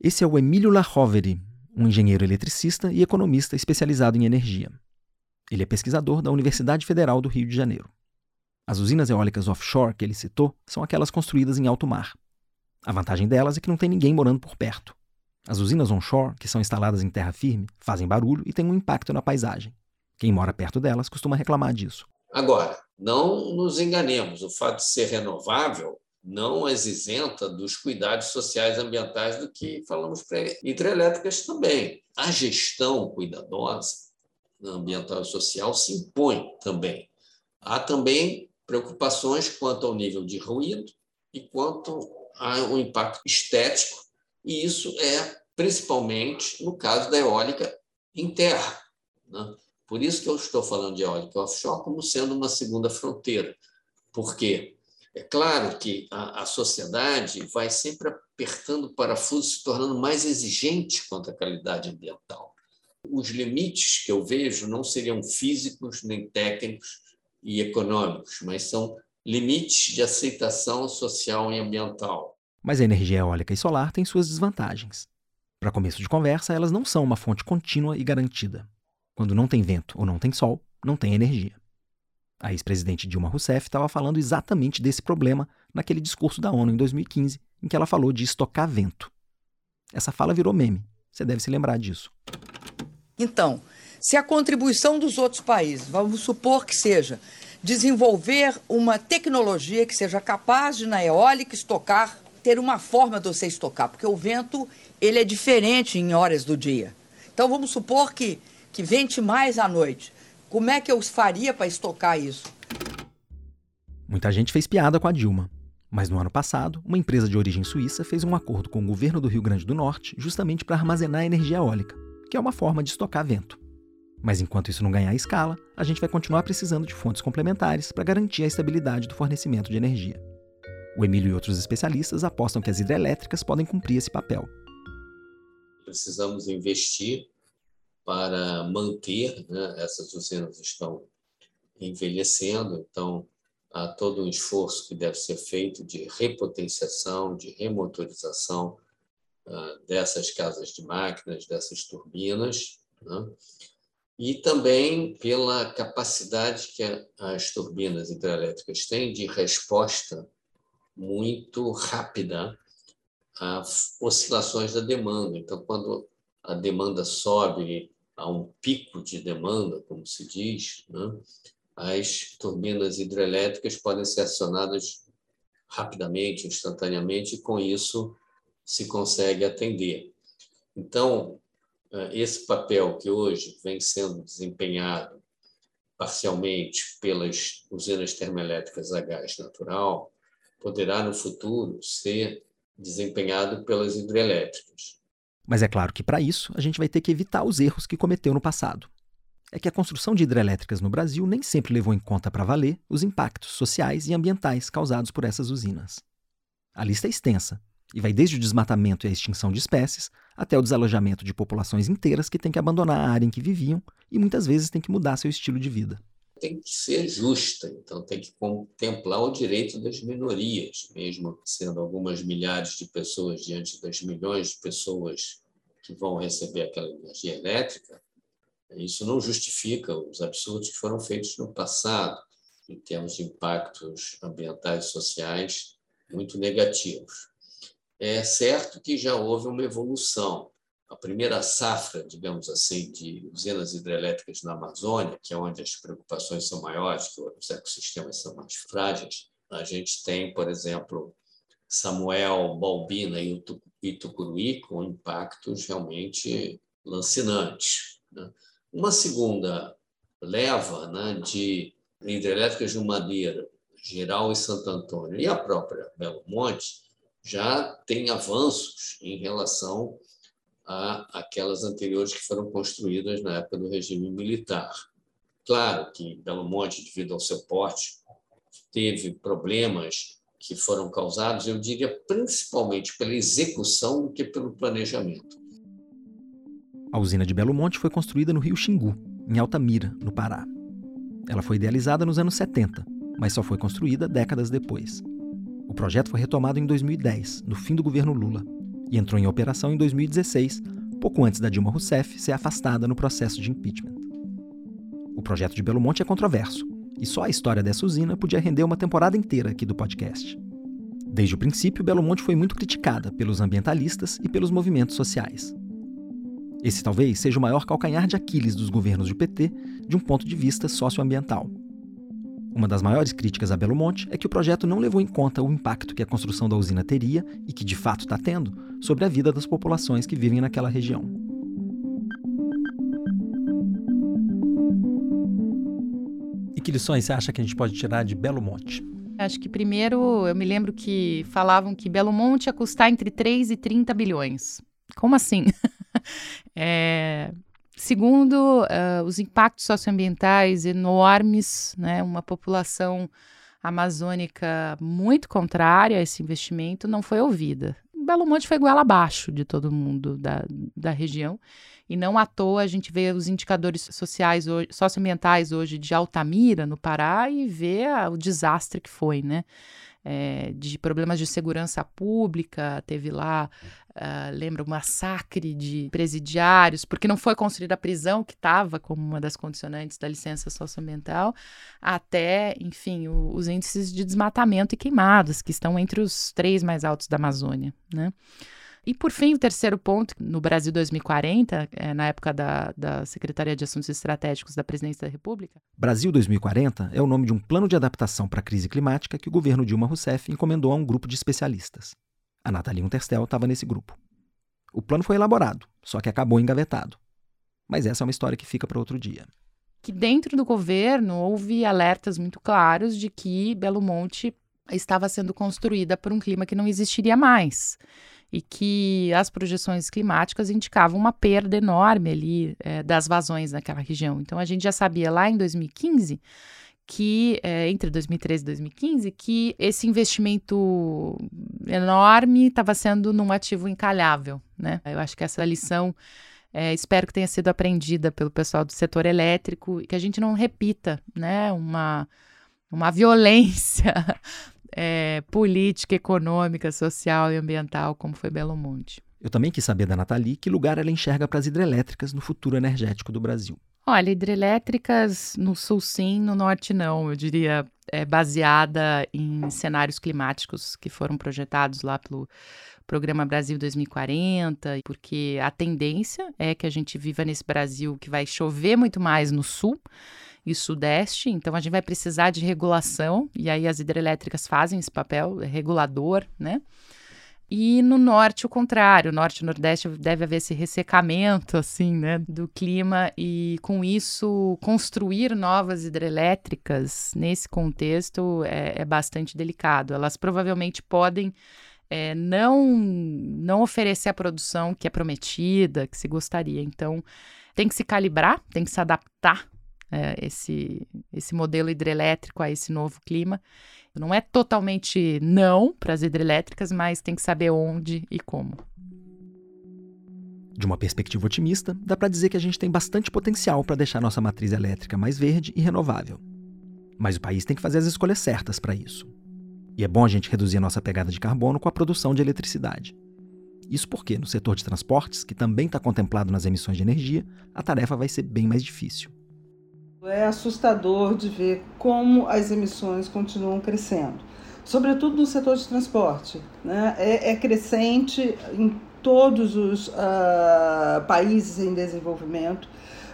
B: Esse é o Emílio Lahoveri, um engenheiro eletricista e economista especializado em energia. Ele é pesquisador da Universidade Federal do Rio de Janeiro. As usinas eólicas offshore que ele citou são aquelas construídas em alto mar, a vantagem delas é que não tem ninguém morando por perto. As usinas onshore, que são instaladas em terra firme, fazem barulho e têm um impacto na paisagem. Quem mora perto delas costuma reclamar disso.
G: Agora, não nos enganemos, o fato de ser renovável não as isenta dos cuidados sociais ambientais do que falamos para hidrelétricas também. A gestão cuidadosa ambiental e social se impõe também. Há também preocupações quanto ao nível de ruído e quanto ao impacto estético, e isso é principalmente no caso da eólica em terra. Né? Por isso que eu estou falando de eólica offshore como sendo uma segunda fronteira. Por quê? É claro que a, a sociedade vai sempre apertando o parafuso, se tornando mais exigente quanto à qualidade ambiental. Os limites que eu vejo não seriam físicos, nem técnicos e econômicos, mas são limites de aceitação social e ambiental.
B: Mas a energia eólica e solar tem suas desvantagens. Para começo de conversa, elas não são uma fonte contínua e garantida. Quando não tem vento ou não tem sol, não tem energia. A ex-presidente Dilma Rousseff estava falando exatamente desse problema naquele discurso da ONU em 2015, em que ela falou de estocar vento. Essa fala virou meme. Você deve se lembrar disso.
H: Então, se a contribuição dos outros países, vamos supor que seja desenvolver uma tecnologia que seja capaz de, na eólica, estocar, ter uma forma de você estocar, porque o vento ele é diferente em horas do dia. Então, vamos supor que, que vente mais à noite. Como é que eu faria para estocar isso?
B: Muita gente fez piada com a Dilma. Mas no ano passado, uma empresa de origem suíça fez um acordo com o governo do Rio Grande do Norte justamente para armazenar energia eólica, que é uma forma de estocar vento. Mas enquanto isso não ganhar escala, a gente vai continuar precisando de fontes complementares para garantir a estabilidade do fornecimento de energia. O Emílio e outros especialistas apostam que as hidrelétricas podem cumprir esse papel.
G: Precisamos investir para manter, né, essas usinas estão envelhecendo, então há todo um esforço que deve ser feito de repotenciação, de remotorização uh, dessas casas de máquinas, dessas turbinas, né? e também pela capacidade que as turbinas hidrelétricas têm de resposta muito rápida a oscilações da demanda. Então, quando a demanda sobe a um pico de demanda, como se diz, né? as turbinas hidrelétricas podem ser acionadas rapidamente, instantaneamente, e com isso se consegue atender. Então, eh, esse papel que hoje vem sendo desempenhado parcialmente pelas usinas termoelétricas a gás natural, poderá no futuro ser desempenhado pelas hidrelétricas.
B: Mas é claro que para isso a gente vai ter que evitar os erros que cometeu no passado. É que a construção de hidrelétricas no Brasil nem sempre levou em conta para valer os impactos sociais e ambientais causados por essas usinas. A lista é extensa e vai desde o desmatamento e a extinção de espécies até o desalojamento de populações inteiras que têm que abandonar a área em que viviam e muitas vezes têm que mudar seu estilo de vida.
G: Tem que ser justa, então tem que contemplar o direito das minorias, mesmo sendo algumas milhares de pessoas diante das milhões de pessoas que vão receber aquela energia elétrica, isso não justifica os absurdos que foram feitos no passado, em termos de impactos ambientais e sociais muito negativos. É certo que já houve uma evolução. A primeira safra, digamos assim, de usinas hidrelétricas na Amazônia, que é onde as preocupações são maiores, que os ecossistemas são mais frágeis, a gente tem, por exemplo, Samuel, Balbina e Itucuruí com impactos realmente lancinantes. Né? Uma segunda leva né, de hidrelétricas de Madeira, Geral e Santo Antônio e a própria Belo Monte já tem avanços em relação a aquelas anteriores que foram construídas na época do regime militar. Claro que Belo Monte, devido ao seu porte, teve problemas que foram causados, eu diria, principalmente pela execução do que pelo planejamento.
B: A usina de Belo Monte foi construída no rio Xingu, em Altamira, no Pará. Ela foi idealizada nos anos 70, mas só foi construída décadas depois. O projeto foi retomado em 2010, no fim do governo Lula, e entrou em operação em 2016, pouco antes da Dilma Rousseff ser afastada no processo de impeachment. O projeto de Belo Monte é controverso, e só a história dessa usina podia render uma temporada inteira aqui do podcast. Desde o princípio, Belo Monte foi muito criticada pelos ambientalistas e pelos movimentos sociais. Esse talvez seja o maior calcanhar de Aquiles dos governos do PT de um ponto de vista socioambiental. Uma das maiores críticas a Belo Monte é que o projeto não levou em conta o impacto que a construção da usina teria, e que de fato está tendo, sobre a vida das populações que vivem naquela região.
E: E que lições você acha que a gente pode tirar de Belo Monte?
A: Acho que primeiro eu me lembro que falavam que Belo Monte ia custar entre 3 e 30 bilhões. Como assim? (laughs) é, segundo, uh, os impactos socioambientais enormes, né? Uma população amazônica muito contrária a esse investimento não foi ouvida. Belo Monte foi goela abaixo de todo mundo da, da região. E não à toa a gente vê os indicadores sociais, hoje, socioambientais hoje de Altamira, no Pará, e vê a, o desastre que foi, né? É, de problemas de segurança pública, teve lá, uh, lembra, um massacre de presidiários, porque não foi construída a prisão, que estava como uma das condicionantes da licença socioambiental, até, enfim, o, os índices de desmatamento e queimadas, que estão entre os três mais altos da Amazônia, né? E, por fim, o terceiro ponto, no Brasil 2040, é, na época da, da Secretaria de Assuntos Estratégicos da Presidência da República.
B: Brasil 2040 é o nome de um plano de adaptação para a crise climática que o governo Dilma Rousseff encomendou a um grupo de especialistas. A Nathalie Unterstel estava nesse grupo. O plano foi elaborado, só que acabou engavetado. Mas essa é uma história que fica para outro dia.
A: Que dentro do governo houve alertas muito claros de que Belo Monte estava sendo construída por um clima que não existiria mais e que as projeções climáticas indicavam uma perda enorme ali é, das vazões naquela região. Então a gente já sabia lá em 2015 que é, entre 2013 e 2015 que esse investimento enorme estava sendo num ativo encalhável, né? Eu acho que essa lição é, espero que tenha sido aprendida pelo pessoal do setor elétrico e que a gente não repita, né? Uma uma violência (laughs) é, política, econômica, social e ambiental, como foi Belo Monte.
B: Eu também quis saber da Nathalie que lugar ela enxerga para as hidrelétricas no futuro energético do Brasil.
A: Olha, hidrelétricas no sul sim, no norte não. Eu diria é, baseada em cenários climáticos que foram projetados lá pelo Programa Brasil 2040, porque a tendência é que a gente viva nesse Brasil que vai chover muito mais no sul e sudeste, então a gente vai precisar de regulação, e aí as hidrelétricas fazem esse papel é regulador, né? E no norte, o contrário, norte e nordeste deve haver esse ressecamento, assim, né, do clima, e com isso, construir novas hidrelétricas nesse contexto é, é bastante delicado. Elas provavelmente podem é, não, não oferecer a produção que é prometida, que se gostaria. Então, tem que se calibrar, tem que se adaptar é, esse, esse modelo hidrelétrico a esse novo clima. Não é totalmente não para as hidrelétricas, mas tem que saber onde e como.
B: De uma perspectiva otimista, dá para dizer que a gente tem bastante potencial para deixar nossa matriz elétrica mais verde e renovável. Mas o país tem que fazer as escolhas certas para isso. E é bom a gente reduzir a nossa pegada de carbono com a produção de eletricidade. Isso porque, no setor de transportes, que também está contemplado nas emissões de energia, a tarefa vai ser bem mais difícil.
I: É assustador de ver como as emissões continuam crescendo, sobretudo no setor de transporte. Né? É, é crescente em todos os uh, países em desenvolvimento,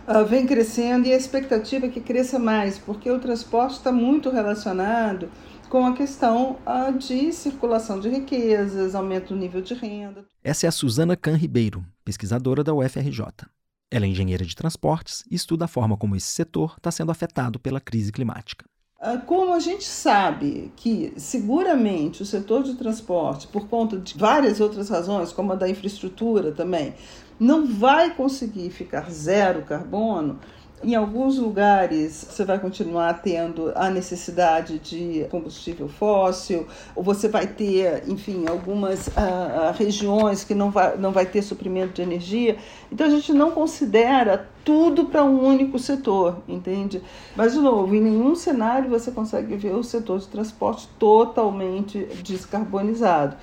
I: uh, vem crescendo e a expectativa é que cresça mais, porque o transporte está muito relacionado com a questão uh, de circulação de riquezas, aumento do nível de renda.
B: Essa é a Suzana Can Ribeiro, pesquisadora da UFRJ. Ela é engenheira de transportes e estuda a forma como esse setor está sendo afetado pela crise climática.
I: Ah, como a gente sabe que seguramente o setor de transporte, por conta de várias outras razões, como a da infraestrutura também, não vai conseguir ficar zero carbono, em alguns lugares você vai continuar tendo a necessidade de combustível fóssil, ou você vai ter, enfim, algumas uh, regiões que não vai, não vai ter suprimento de energia. Então a gente não considera tudo para um único setor, entende? Mas, de novo, em nenhum cenário você consegue ver o setor de transporte totalmente descarbonizado.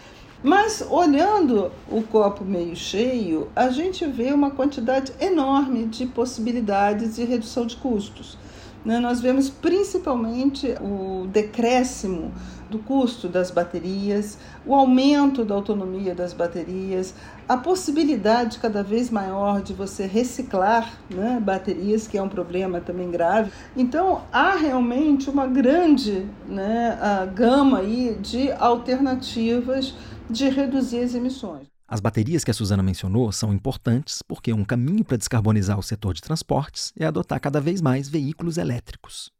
I: Mas olhando o copo meio cheio, a gente vê uma quantidade enorme de possibilidades de redução de custos. né, nós vemos principalmente o decréscimo do custo das baterias, o aumento da autonomia das baterias, a possibilidade cada vez maior de você reciclar né, baterias, que é um problema também grave. Então, há realmente uma grande né, gama aí de alternativas de reduzir as emissões.
B: As baterias que a Suzana mencionou são importantes porque um caminho para descarbonizar o setor de transportes é adotar cada vez mais veículos elétricos.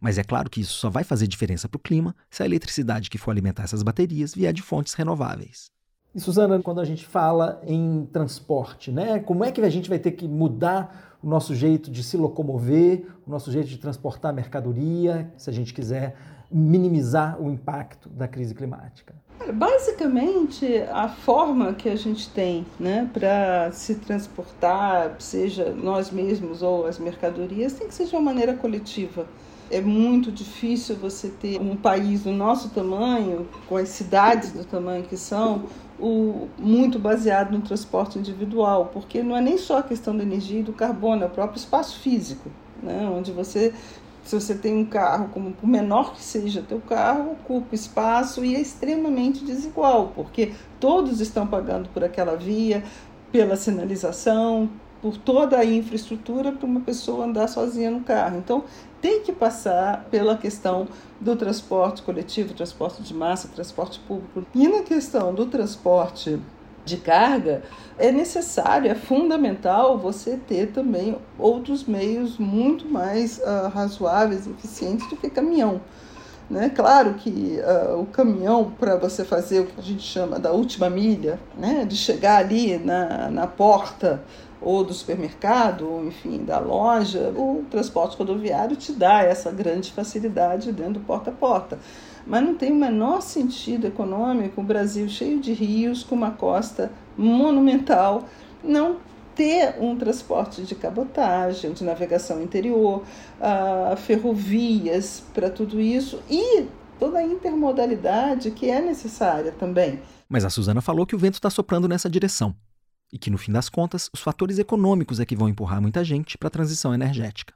B: Mas é claro que isso só vai fazer diferença para o clima se a eletricidade que for alimentar essas baterias vier de fontes renováveis.
E: E Suzana, quando a gente fala em transporte, né, como é que a gente vai ter que mudar o nosso jeito de se locomover, o nosso jeito de transportar mercadoria, se a gente quiser minimizar o impacto da crise climática?
I: Basicamente, a forma que a gente tem né, para se transportar, seja nós mesmos ou as mercadorias, tem que ser de uma maneira coletiva. É muito difícil você ter um país do nosso tamanho, com as cidades do tamanho que são, o, muito baseado no transporte individual, porque não é nem só a questão da energia e do carbono, é o próprio espaço físico, né? onde você, se você tem um carro, como por menor que seja teu carro, ocupa espaço e é extremamente desigual, porque todos estão pagando por aquela via, pela sinalização, por toda a infraestrutura para uma pessoa andar sozinha no carro. Então, tem que passar pela questão do transporte coletivo, transporte de massa, transporte público. E na questão do transporte de carga, é necessário, é fundamental você ter também outros meios muito mais uh, razoáveis, eficientes do que caminhão. Né? Claro que uh, o caminhão, para você fazer o que a gente chama da última milha, né? de chegar ali na, na porta ou do supermercado, ou enfim, da loja, o transporte rodoviário te dá essa grande facilidade dentro do porta a porta. Mas não tem o menor sentido econômico o Brasil cheio de rios, com uma costa monumental, não ter um transporte de cabotagem, de navegação interior, uh, ferrovias para tudo isso e toda a intermodalidade que é necessária também.
B: Mas a Suzana falou que o vento está soprando nessa direção e que, no fim das contas, os fatores econômicos é que vão empurrar muita gente para a transição energética.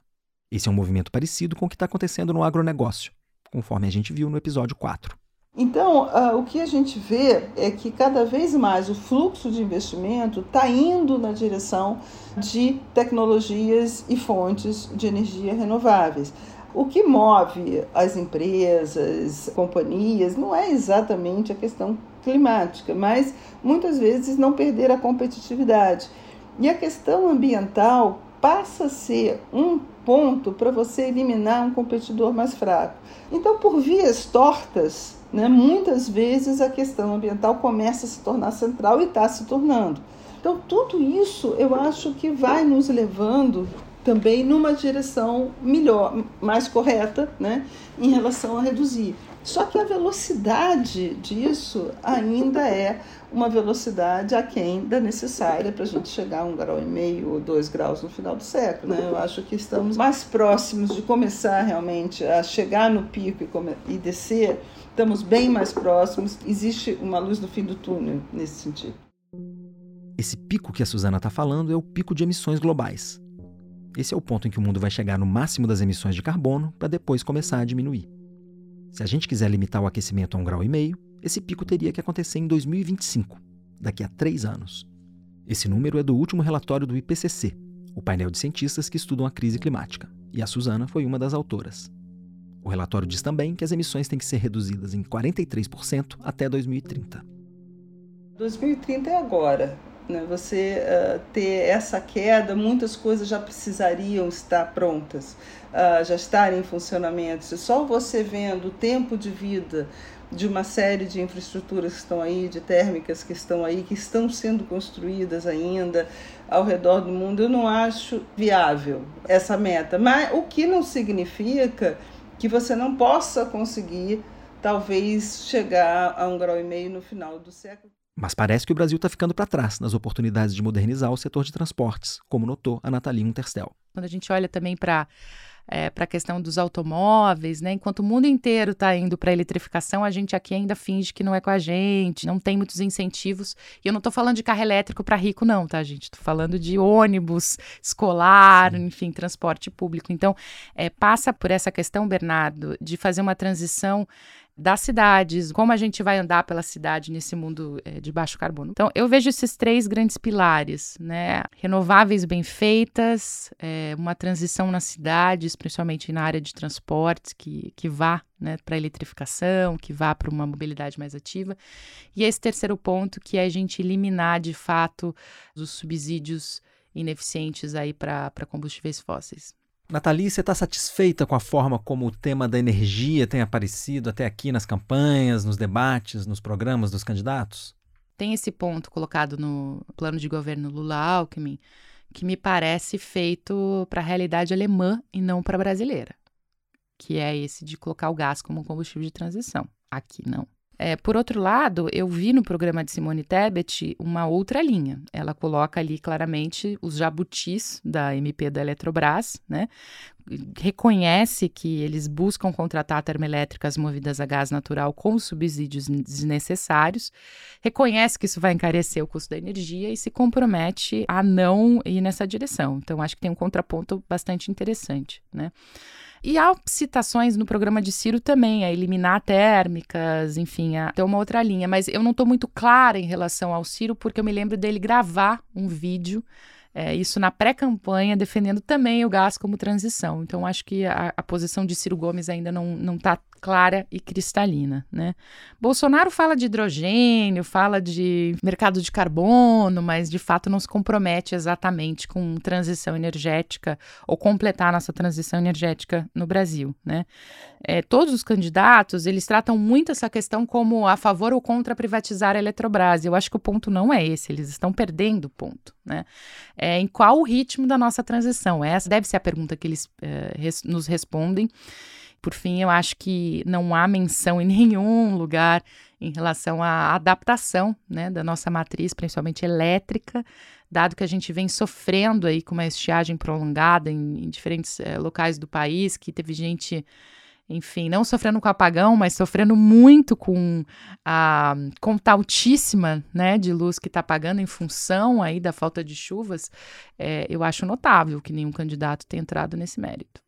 B: Esse é um movimento parecido com o que está acontecendo no agronegócio, conforme a gente viu no episódio 4.
I: Então, uh, o que a gente vê é que cada vez mais o fluxo de investimento está indo na direção de tecnologias e fontes de energia renováveis. O que move as empresas, companhias, não é exatamente a questão climática, mas muitas vezes não perder a competitividade. E a questão ambiental passa a ser um ponto para você eliminar um competidor mais fraco. Então, por vias tortas, né, muitas vezes a questão ambiental começa a se tornar central e está se tornando. Então, tudo isso eu acho que vai nos levando também numa direção melhor, mais correta, né, em relação a reduzir. Só que a velocidade disso ainda é uma velocidade aquém da necessária para a gente chegar a um grau e meio ou dois graus no final do século. Né? Eu acho que estamos mais próximos de começar realmente a chegar no pico e, e descer. Estamos bem mais próximos. Existe uma luz no fim do túnel nesse sentido.
B: Esse pico que a Suzana está falando é o pico de emissões globais. Esse é o ponto em que o mundo vai chegar no máximo das emissões de carbono para depois começar a diminuir. Se a gente quiser limitar o aquecimento a um grau e meio, esse pico teria que acontecer em 2025, daqui a três anos. Esse número é do último relatório do IPCC, o painel de cientistas que estudam a crise climática, e a Suzana foi uma das autoras. O relatório diz também que as emissões têm que ser reduzidas em 43% até 2030.
I: 2030 é agora né, você uh, ter essa queda, muitas coisas já precisariam estar prontas, uh, já estarem em funcionamento. Se só você vendo o tempo de vida de uma série de infraestruturas que estão aí, de térmicas que estão aí, que estão sendo construídas ainda ao redor do mundo, eu não acho viável essa meta. Mas o que não significa que você não possa conseguir, talvez, chegar a um grau e meio no final do século.
B: Mas parece que o Brasil está ficando para trás nas oportunidades de modernizar o setor de transportes, como notou a Natalia Unterstel.
A: Quando a gente olha também para é, para a questão dos automóveis, né? Enquanto o mundo inteiro está indo para a eletrificação, a gente aqui ainda finge que não é com a gente, não tem muitos incentivos. E eu não estou falando de carro elétrico para rico, não, tá, gente? Estou falando de ônibus escolar, enfim, transporte público. Então, é, passa por essa questão, Bernardo, de fazer uma transição das cidades, como a gente vai andar pela cidade nesse mundo é, de baixo carbono. Então, eu vejo esses três grandes pilares, né? Renováveis bem feitas, é, uma transição nas cidades, principalmente na área de transportes, que, que vá né, para eletrificação, que vá para uma mobilidade mais ativa. E esse terceiro ponto, que é a gente eliminar, de fato, os subsídios ineficientes aí para combustíveis fósseis.
B: Nathalie, você está satisfeita com a forma como o tema da energia tem aparecido até aqui nas campanhas, nos debates, nos programas dos candidatos?
A: Tem esse ponto colocado no plano de governo Lula-Alckmin que me parece feito para a realidade alemã e não para a brasileira, que é esse de colocar o gás como combustível de transição. Aqui não. É, por outro lado, eu vi no programa de Simone Tebet uma outra linha. Ela coloca ali claramente os jabutis da MP da Eletrobras, né? reconhece que eles buscam contratar termoelétricas movidas a gás natural com subsídios desnecessários, reconhece que isso vai encarecer o custo da energia e se compromete a não ir nessa direção. Então, acho que tem um contraponto bastante interessante, né? E há citações no programa de Ciro também, a eliminar térmicas, enfim, a ter uma outra linha. Mas eu não estou muito clara em relação ao Ciro, porque eu me lembro dele gravar um vídeo é, isso na pré-campanha, defendendo também o gás como transição. Então, acho que a, a posição de Ciro Gomes ainda não está clara e cristalina, né? Bolsonaro fala de hidrogênio, fala de mercado de carbono, mas de fato não se compromete exatamente com transição energética ou completar nossa transição energética no Brasil, né? É, todos os candidatos, eles tratam muito essa questão como a favor ou contra privatizar a Eletrobras. Eu acho que o ponto não é esse, eles estão perdendo o ponto, né? É, em qual o ritmo da nossa transição? Essa deve ser a pergunta que eles é, res, nos respondem. Por fim, eu acho que não há menção em (laughs) nenhum lugar em relação à adaptação né, da nossa matriz, principalmente elétrica, dado que a gente vem sofrendo aí com uma estiagem prolongada em, em diferentes é, locais do país, que teve gente enfim, não sofrendo com apagão, mas sofrendo muito com a conta altíssima né, de luz que está pagando em função aí da falta de chuvas, é, eu acho notável que nenhum candidato tenha entrado nesse mérito.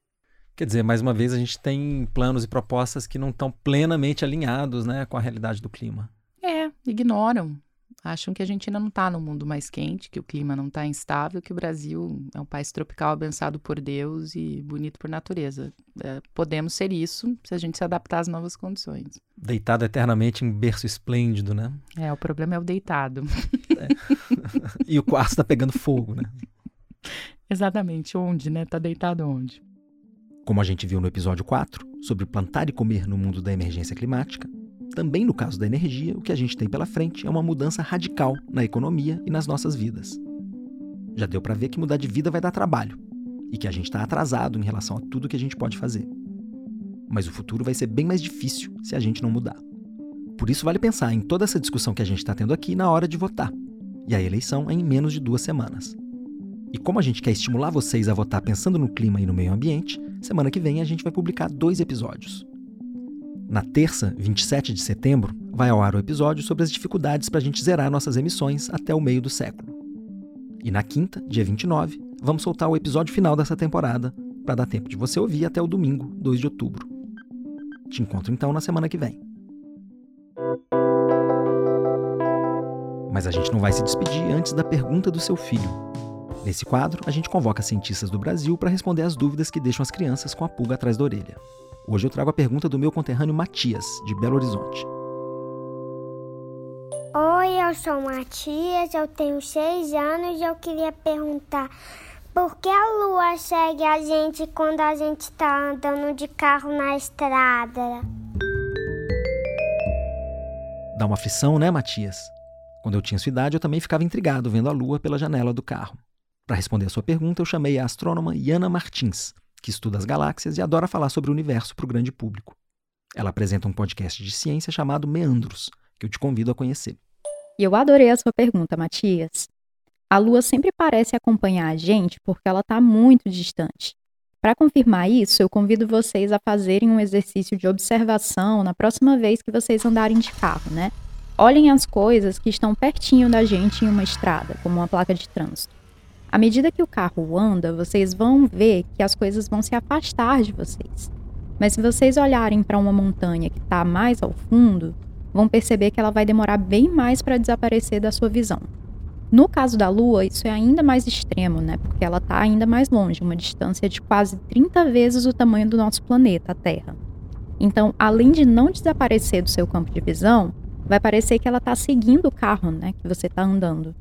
B: Quer dizer, mais uma vez, a gente tem planos e propostas que não estão plenamente alinhados né, com a realidade do clima.
A: É, ignoram. Acham que a gente ainda não está no mundo mais quente, que o clima não está instável, que o Brasil é um país tropical abençoado por Deus e bonito por natureza. É, podemos ser isso se a gente se adaptar às novas condições.
B: Deitado eternamente em berço esplêndido, né?
A: É, o problema é o deitado. É. (laughs)
B: e o quarto está pegando fogo, né?
A: Exatamente. Onde, né? Está deitado onde?
B: Como a gente viu no episódio 4, sobre plantar e comer no mundo da emergência climática, também no caso da energia, o que a gente tem pela frente é uma mudança radical na economia e nas nossas vidas. Já deu para ver que mudar de vida vai dar trabalho e que a gente está atrasado em relação a tudo que a gente pode fazer. Mas o futuro vai ser bem mais difícil se a gente não mudar. Por isso, vale pensar em toda essa discussão que a gente está tendo aqui na hora de votar. E a eleição é em menos de duas semanas. E como a gente quer estimular vocês a votar pensando no clima e no meio ambiente, semana que vem a gente vai publicar dois episódios. Na terça, 27 de setembro, vai ao ar o episódio sobre as dificuldades para a gente zerar nossas emissões até o meio do século. E na quinta, dia 29, vamos soltar o episódio final dessa temporada, para dar tempo de você ouvir até o domingo, 2 de outubro. Te encontro então na semana que vem. Mas a gente não vai se despedir antes da pergunta do seu filho. Nesse quadro, a gente convoca cientistas do Brasil para responder as dúvidas que deixam as crianças com a pulga atrás da orelha. Hoje eu trago a pergunta do meu conterrâneo Matias, de Belo Horizonte.
J: Oi, eu sou Matias, eu tenho seis anos e eu queria perguntar por que a lua segue a gente quando a gente está andando de carro na estrada?
B: Dá uma aflição, né, Matias? Quando eu tinha sua idade, eu também ficava intrigado vendo a lua pela janela do carro. Para responder a sua pergunta, eu chamei a astrônoma Yana Martins, que estuda as galáxias e adora falar sobre o universo para o grande público. Ela apresenta um podcast de ciência chamado Meandros, que eu te convido a conhecer.
K: E eu adorei a sua pergunta, Matias. A Lua sempre parece acompanhar a gente porque ela está muito distante. Para confirmar isso, eu convido vocês a fazerem um exercício de observação na próxima vez que vocês andarem de carro, né? Olhem as coisas que estão pertinho da gente em uma estrada, como uma placa de trânsito. À medida que o carro anda, vocês vão ver que as coisas vão se afastar de vocês. Mas se vocês olharem para uma montanha que está mais ao fundo, vão perceber que ela vai demorar bem mais para desaparecer da sua visão. No caso da Lua, isso é ainda mais extremo, né? Porque ela está ainda mais longe, uma distância de quase 30 vezes o tamanho do nosso planeta, a Terra. Então, além de não desaparecer do seu campo de visão, vai parecer que ela está seguindo o carro, né? Que você está andando.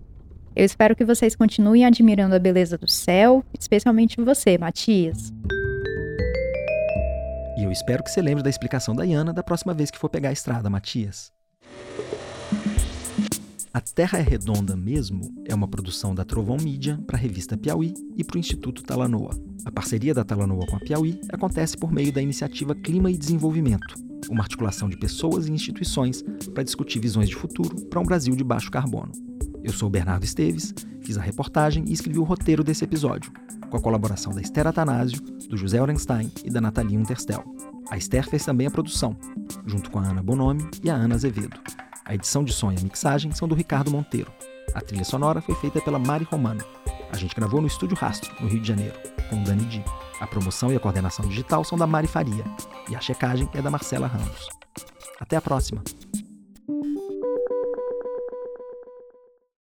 K: Eu espero que vocês continuem admirando a beleza do céu, especialmente você, Matias.
B: E eu espero que você lembre da explicação da Iana da próxima vez que for pegar a estrada, Matias. A Terra é Redonda Mesmo é uma produção da Trovão Mídia para a revista Piauí e para o Instituto Talanoa. A parceria da Talanoa com a Piauí acontece por meio da iniciativa Clima e Desenvolvimento, uma articulação de pessoas e instituições para discutir visões de futuro para um Brasil de baixo carbono. Eu sou o Bernardo Esteves, fiz a reportagem e escrevi o roteiro desse episódio, com a colaboração da Esther Atanásio, do José Orenstein e da Nathalie Unterstel. A Esther fez também a produção, junto com a Ana Bonomi e a Ana Azevedo. A edição de som e a mixagem são do Ricardo Monteiro. A trilha sonora foi feita pela Mari Romano. A gente gravou no Estúdio Rastro, no Rio de Janeiro, com o Dani Di. A promoção e a coordenação digital são da Mari Faria. E a checagem é da Marcela Ramos. Até a próxima!